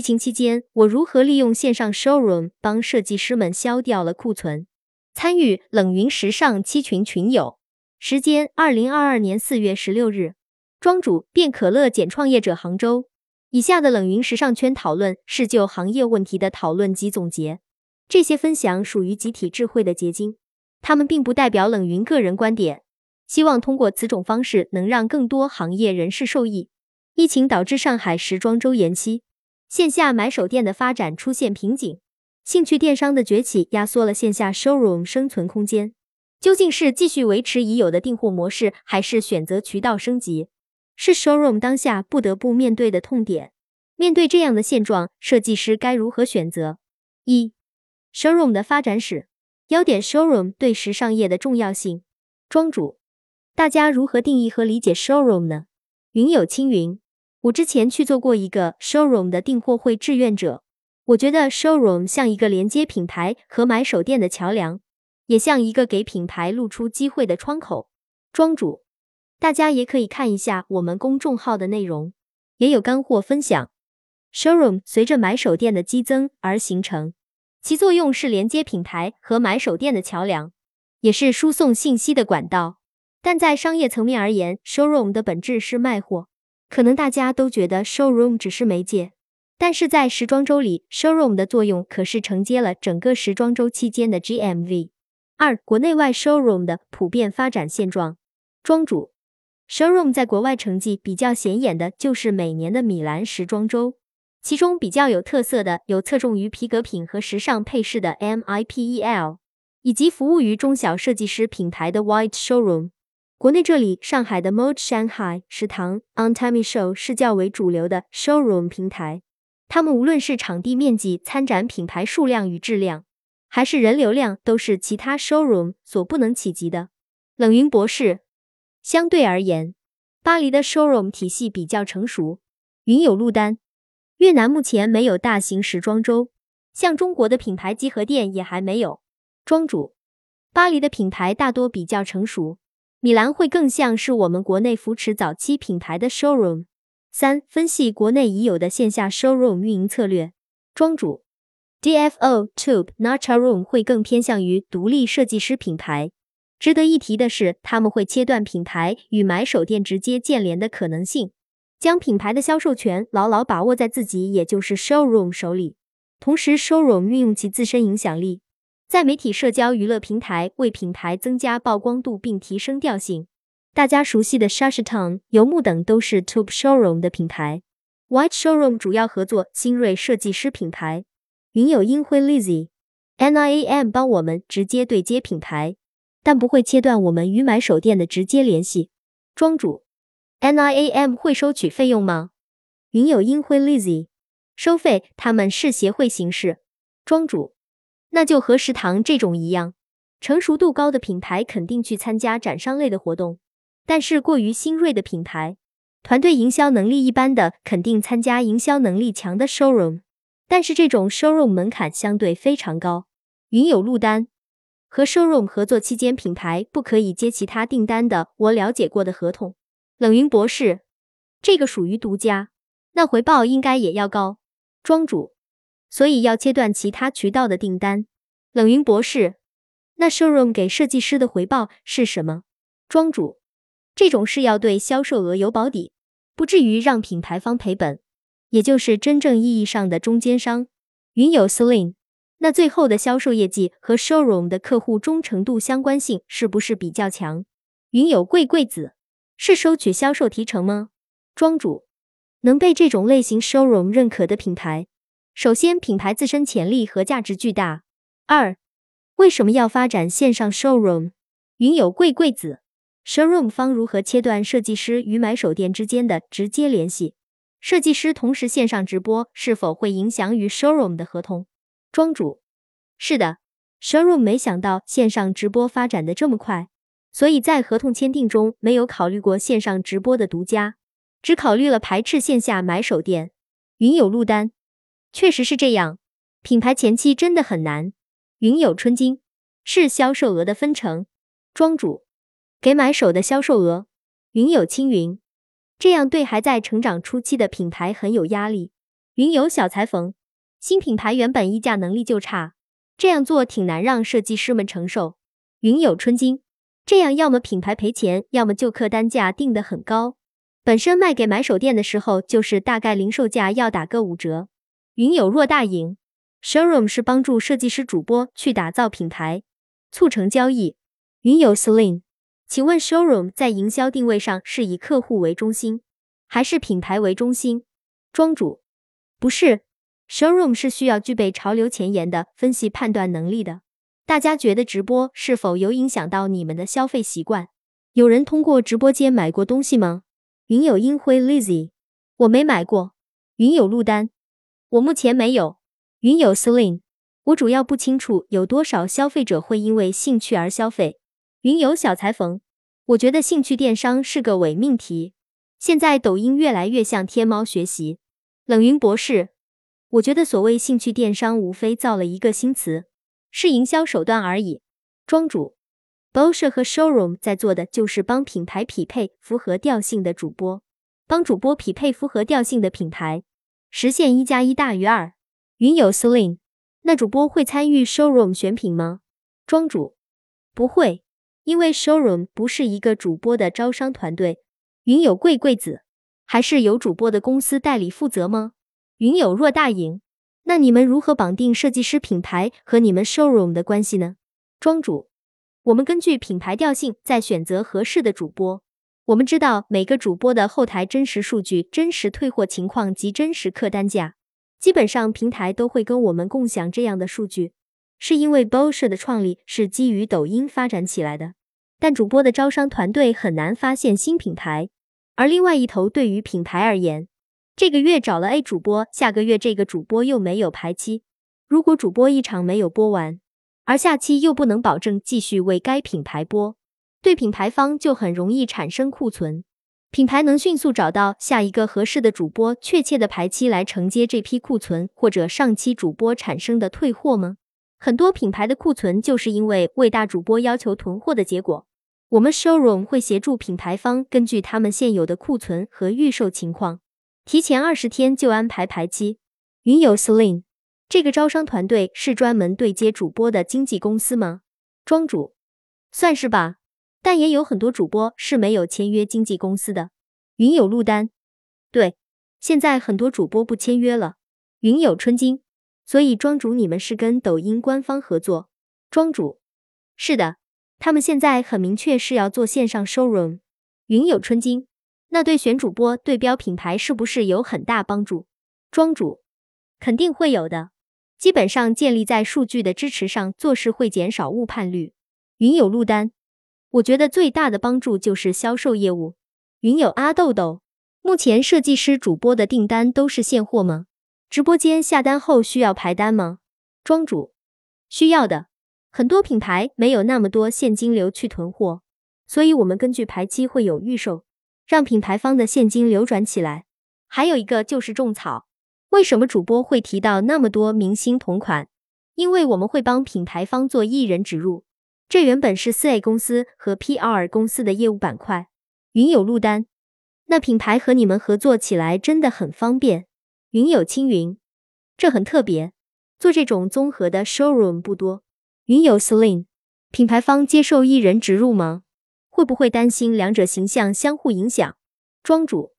疫情期间，我如何利用线上 showroom 帮设计师们消掉了库存？参与冷云时尚七群群友，时间：二零二二年四月十六日。庄主：变可乐减创业者杭州。以下的冷云时尚圈讨论是就行业问题的讨论及总结，这些分享属于集体智慧的结晶，他们并不代表冷云个人观点。希望通过此种方式能让更多行业人士受益。疫情导致上海时装周延期，线下买手店的发展出现瓶颈，兴趣电商的崛起压缩了线下 showroom 生存空间。究竟是继续维持已有的订货模式，还是选择渠道升级？是 showroom 当下不得不面对的痛点。面对这样的现状，设计师该如何选择？一、showroom 的发展史。要点：showroom 对时尚业的重要性。庄主，大家如何定义和理解 showroom 呢？云有青云，我之前去做过一个 showroom 的订货会志愿者，我觉得 showroom 像一个连接品牌和买手店的桥梁，也像一个给品牌露出机会的窗口。庄主。大家也可以看一下我们公众号的内容，也有干货分享。Showroom 随着买手店的激增而形成，其作用是连接品牌和买手店的桥梁，也是输送信息的管道。但在商业层面而言，Showroom 的本质是卖货。可能大家都觉得 Showroom 只是媒介，但是在时装周里，Showroom 的作用可是承接了整个时装周期间的 GMV。二、国内外 Showroom 的普遍发展现状，庄主。Showroom 在国外成绩比较显眼的就是每年的米兰时装周，其中比较有特色的有侧重于皮革品和时尚配饰的 MIPEL，以及服务于中小设计师品牌的 White Showroom。国内这里，上海的 Mode Shanghai、食堂、On Time Show 是较为主流的 Showroom 平台。他们无论是场地面积、参展品牌数量与质量，还是人流量，都是其他 Showroom 所不能企及的。冷云博士。相对而言，巴黎的 showroom 体系比较成熟。云有路单，越南目前没有大型时装周，像中国的品牌集合店也还没有。庄主，巴黎的品牌大多比较成熟，米兰会更像是我们国内扶持早期品牌的 showroom。三、分析国内已有的线下 showroom 运营策略。庄主，DFO、Tube、Nacha Room 会更偏向于独立设计师品牌。值得一提的是，他们会切断品牌与买手店直接建联的可能性，将品牌的销售权牢牢把握在自己，也就是 showroom 手里。同时，showroom 运用其自身影响力，在媒体、社交、娱乐平台为品牌增加曝光度并提升调性。大家熟悉的 Shashton、游牧等都是 Tube showroom 的品牌。White showroom 主要合作新锐设计师品牌，云有英辉 Lizzy，NIAM 帮我们直接对接品牌。但不会切断我们与买手店的直接联系。庄主，NIAM 会收取费用吗？云有英辉 Lizzy，收费，他们是协会形式。庄主，那就和食堂这种一样，成熟度高的品牌肯定去参加展商类的活动，但是过于新锐的品牌，团队营销能力一般的，肯定参加营销能力强的 showroom，但是这种 showroom 门槛相对非常高。云有路单。和 showroom 合作期间，品牌不可以接其他订单的。我了解过的合同，冷云博士，这个属于独家，那回报应该也要高。庄主，所以要切断其他渠道的订单。冷云博士，那 showroom 给设计师的回报是什么？庄主，这种是要对销售额有保底，不至于让品牌方赔本，也就是真正意义上的中间商。云有 Celine。那最后的销售业绩和 showroom 的客户忠诚度相关性是不是比较强？云有贵贵子是收取销售提成吗？庄主能被这种类型 showroom 认可的品牌，首先品牌自身潜力和价值巨大。二，为什么要发展线上 showroom？云有贵贵子，showroom 方如何切断设计师与买手店之间的直接联系？设计师同时线上直播是否会影响与 showroom 的合同？庄主，是的，showroom 没想到线上直播发展的这么快，所以在合同签订中没有考虑过线上直播的独家，只考虑了排斥线下买手店。云有路丹，确实是这样，品牌前期真的很难。云有春金，是销售额的分成。庄主，给买手的销售额。云有青云，这样对还在成长初期的品牌很有压力。云有小裁缝，新品牌原本议价能力就差，这样做挺难让设计师们承受。云有春金，这样要么品牌赔钱，要么就客单价定得很高。本身卖给买手店的时候，就是大概零售价要打个五折。云有若大赢，showroom 是帮助设计师主播去打造品牌，促成交易。云有 Celine，请问 showroom 在营销定位上是以客户为中心，还是品牌为中心？庄主，不是，showroom 是需要具备潮流前沿的分析判断能力的。大家觉得直播是否有影响到你们的消费习惯？有人通过直播间买过东西吗？云有英辉 Lizzy，我没买过。云有陆丹，我目前没有。云有 Celine，我主要不清楚有多少消费者会因为兴趣而消费。云有小裁缝，我觉得兴趣电商是个伪命题。现在抖音越来越向天猫学习。冷云博士，我觉得所谓兴趣电商无非造了一个新词，是营销手段而已。庄主。b o s h 和 Showroom 在做的就是帮品牌匹配符合调性的主播，帮主播匹配符合调性的品牌，实现一加一大于二。云有 Celine，那主播会参与 Showroom 选品吗？庄主不会，因为 Showroom 不是一个主播的招商团队。云有贵贵子，还是由主播的公司代理负责吗？云有若大赢，那你们如何绑定设计师品牌和你们 Showroom 的关系呢？庄主。我们根据品牌调性再选择合适的主播。我们知道每个主播的后台真实数据、真实退货情况及真实客单价，基本上平台都会跟我们共享这样的数据。是因为 b o s h 的创立是基于抖音发展起来的，但主播的招商团队很难发现新品牌。而另外一头，对于品牌而言，这个月找了 A 主播，下个月这个主播又没有排期，如果主播一场没有播完。而下期又不能保证继续为该品牌播，对品牌方就很容易产生库存。品牌能迅速找到下一个合适的主播，确切的排期来承接这批库存，或者上期主播产生的退货吗？很多品牌的库存就是因为为大主播要求囤货的结果。我们 showroom 会协助品牌方根据他们现有的库存和预售情况，提前二十天就安排排期。云有 Celine。这个招商团队是专门对接主播的经纪公司吗？庄主，算是吧，但也有很多主播是没有签约经纪公司的。云有陆丹，对，现在很多主播不签约了。云有春金，所以庄主你们是跟抖音官方合作？庄主，是的，他们现在很明确是要做线上 showroom。云有春金，那对选主播、对标品牌是不是有很大帮助？庄主，肯定会有的。基本上建立在数据的支持上做事会减少误判率。云有陆丹，我觉得最大的帮助就是销售业务。云友阿豆豆，目前设计师主播的订单都是现货吗？直播间下单后需要排单吗？庄主，需要的。很多品牌没有那么多现金流去囤货，所以我们根据排期会有预售，让品牌方的现金流转起来。还有一个就是种草。为什么主播会提到那么多明星同款？因为我们会帮品牌方做艺人植入，这原本是四 A 公司和 PR 公司的业务板块。云有陆丹，那品牌和你们合作起来真的很方便。云有青云，这很特别，做这种综合的 showroom 不多。云有 Celine，品牌方接受艺人植入吗？会不会担心两者形象相互影响？庄主。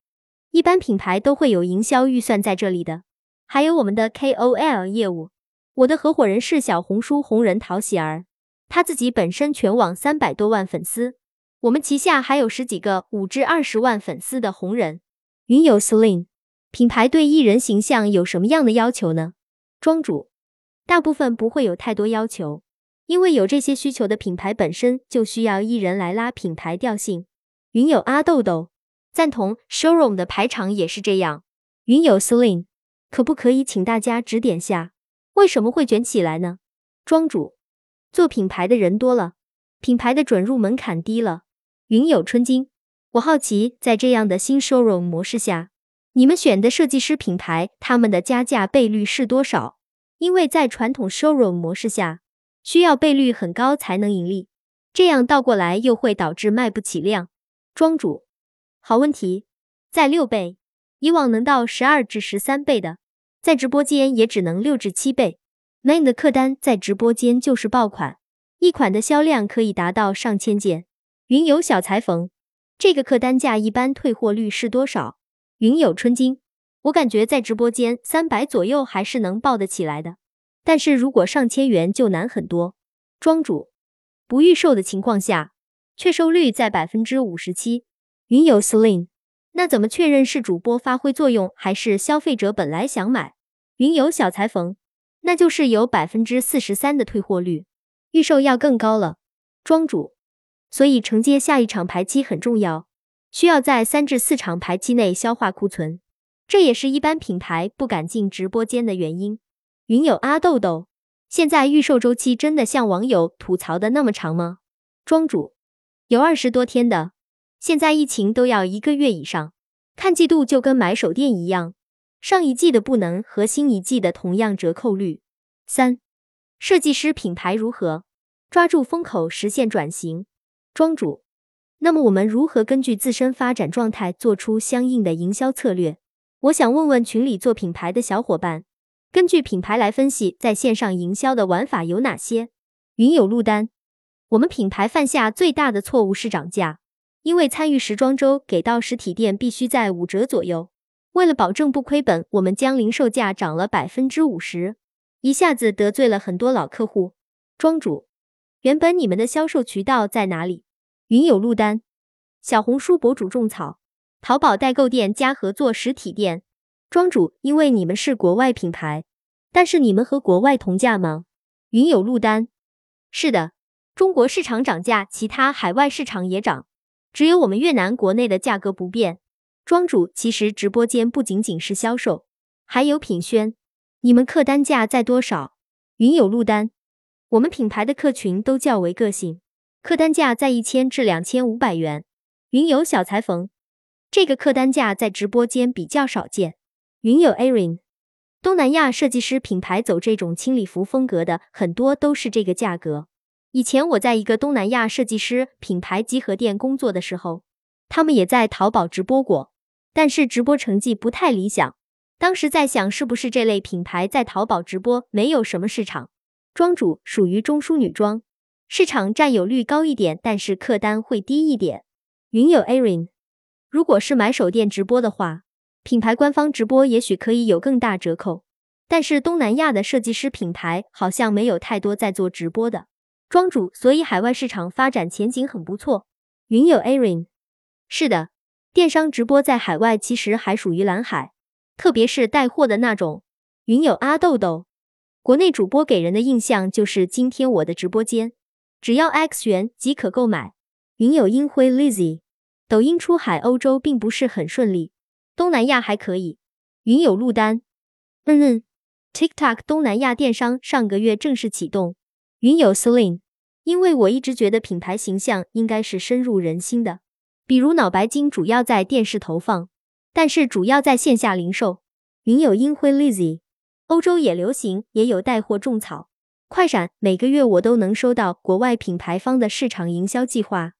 一般品牌都会有营销预算在这里的，还有我们的 KOL 业务。我的合伙人是小红书红人陶喜儿，他自己本身全网三百多万粉丝，我们旗下还有十几个五至二十万粉丝的红人。云有 Celine，品牌对艺人形象有什么样的要求呢？庄主，大部分不会有太多要求，因为有这些需求的品牌本身就需要艺人来拉品牌调性。云有阿豆豆。赞同，showroom 的排场也是这样。云有 Celine，可不可以请大家指点下，为什么会卷起来呢？庄主，做品牌的人多了，品牌的准入门槛低了。云有春金，我好奇，在这样的新 showroom 模式下，你们选的设计师品牌，他们的加价倍率是多少？因为在传统 showroom 模式下，需要倍率很高才能盈利，这样倒过来又会导致卖不起量。庄主。好问题，在六倍，以往能到十二至十三倍的。在直播间也只能六至七倍。Main 的客单在直播间就是爆款，一款的销量可以达到上千件。云友小裁缝，这个客单价一般退货率是多少？云友春金，我感觉在直播间三百左右还是能爆得起来的，但是如果上千元就难很多。庄主，不预售的情况下，确收率在百分之五十七。云友 Sling，那怎么确认是主播发挥作用，还是消费者本来想买？云友小裁缝，那就是有百分之四十三的退货率，预售要更高了。庄主。所以承接下一场排期很重要，需要在三至四场排期内消化库存，这也是一般品牌不敢进直播间的原因。云友阿豆豆，现在预售周期真的像网友吐槽的那么长吗？庄主有二十多天的，现在疫情都要一个月以上，看季度就跟买手店一样，上一季的不能和新一季的同样折扣率。三，设计师品牌如何抓住风口实现转型？庄主，那么我们如何根据自身发展状态做出相应的营销策略？我想问问群里做品牌的小伙伴，根据品牌来分析在线上营销的玩法有哪些？云有路单，我们品牌犯下最大的错误是涨价，因为参与时装周给到实体店必须在五折左右，为了保证不亏本，我们将零售价涨了百分之五十，一下子得罪了很多老客户。庄主。原本你们的销售渠道在哪里？云有路单，小红书博主种草，淘宝代购店加合作实体店。庄主，因为你们是国外品牌，但是你们和国外同价吗？云有路单，是的，中国市场涨价，其他海外市场也涨，只有我们越南国内的价格不变。庄主，其实直播间不仅仅是销售，还有品宣，你们客单价在多少？云有路单。我们品牌的客群都较为个性，客单价在一千至两千五百元。云有小裁缝，这个客单价在直播间比较少见。云有 Aaron，东南亚设计师品牌走这种轻礼服风格的很多都是这个价格。以前我在一个东南亚设计师品牌集合店工作的时候，他们也在淘宝直播过，但是直播成绩不太理想。当时在想，是不是这类品牌在淘宝直播没有什么市场？庄主属于中枢女装，市场占有率高一点，但是客单会低一点。云友 Aaron，如果是买手店直播的话，品牌官方直播也许可以有更大折扣，但是东南亚的设计师品牌好像没有太多在做直播的。庄主，所以海外市场发展前景很不错。云友 Aaron，是的，电商直播在海外其实还属于蓝海，特别是带货的那种。云友阿豆豆。国内主播给人的印象就是今天我的直播间只要 X 元即可购买。云有音辉 Lizzy，抖音出海欧洲并不是很顺利，东南亚还可以。云有陆丹，嗯嗯，TikTok 东南亚电商上个月正式启动。云有 Celine，因为我一直觉得品牌形象应该是深入人心的，比如脑白金主要在电视投放，但是主要在线下零售。云有音辉 Lizzy。欧洲也流行，也有带货种草。快闪，每个月我都能收到国外品牌方的市场营销计划。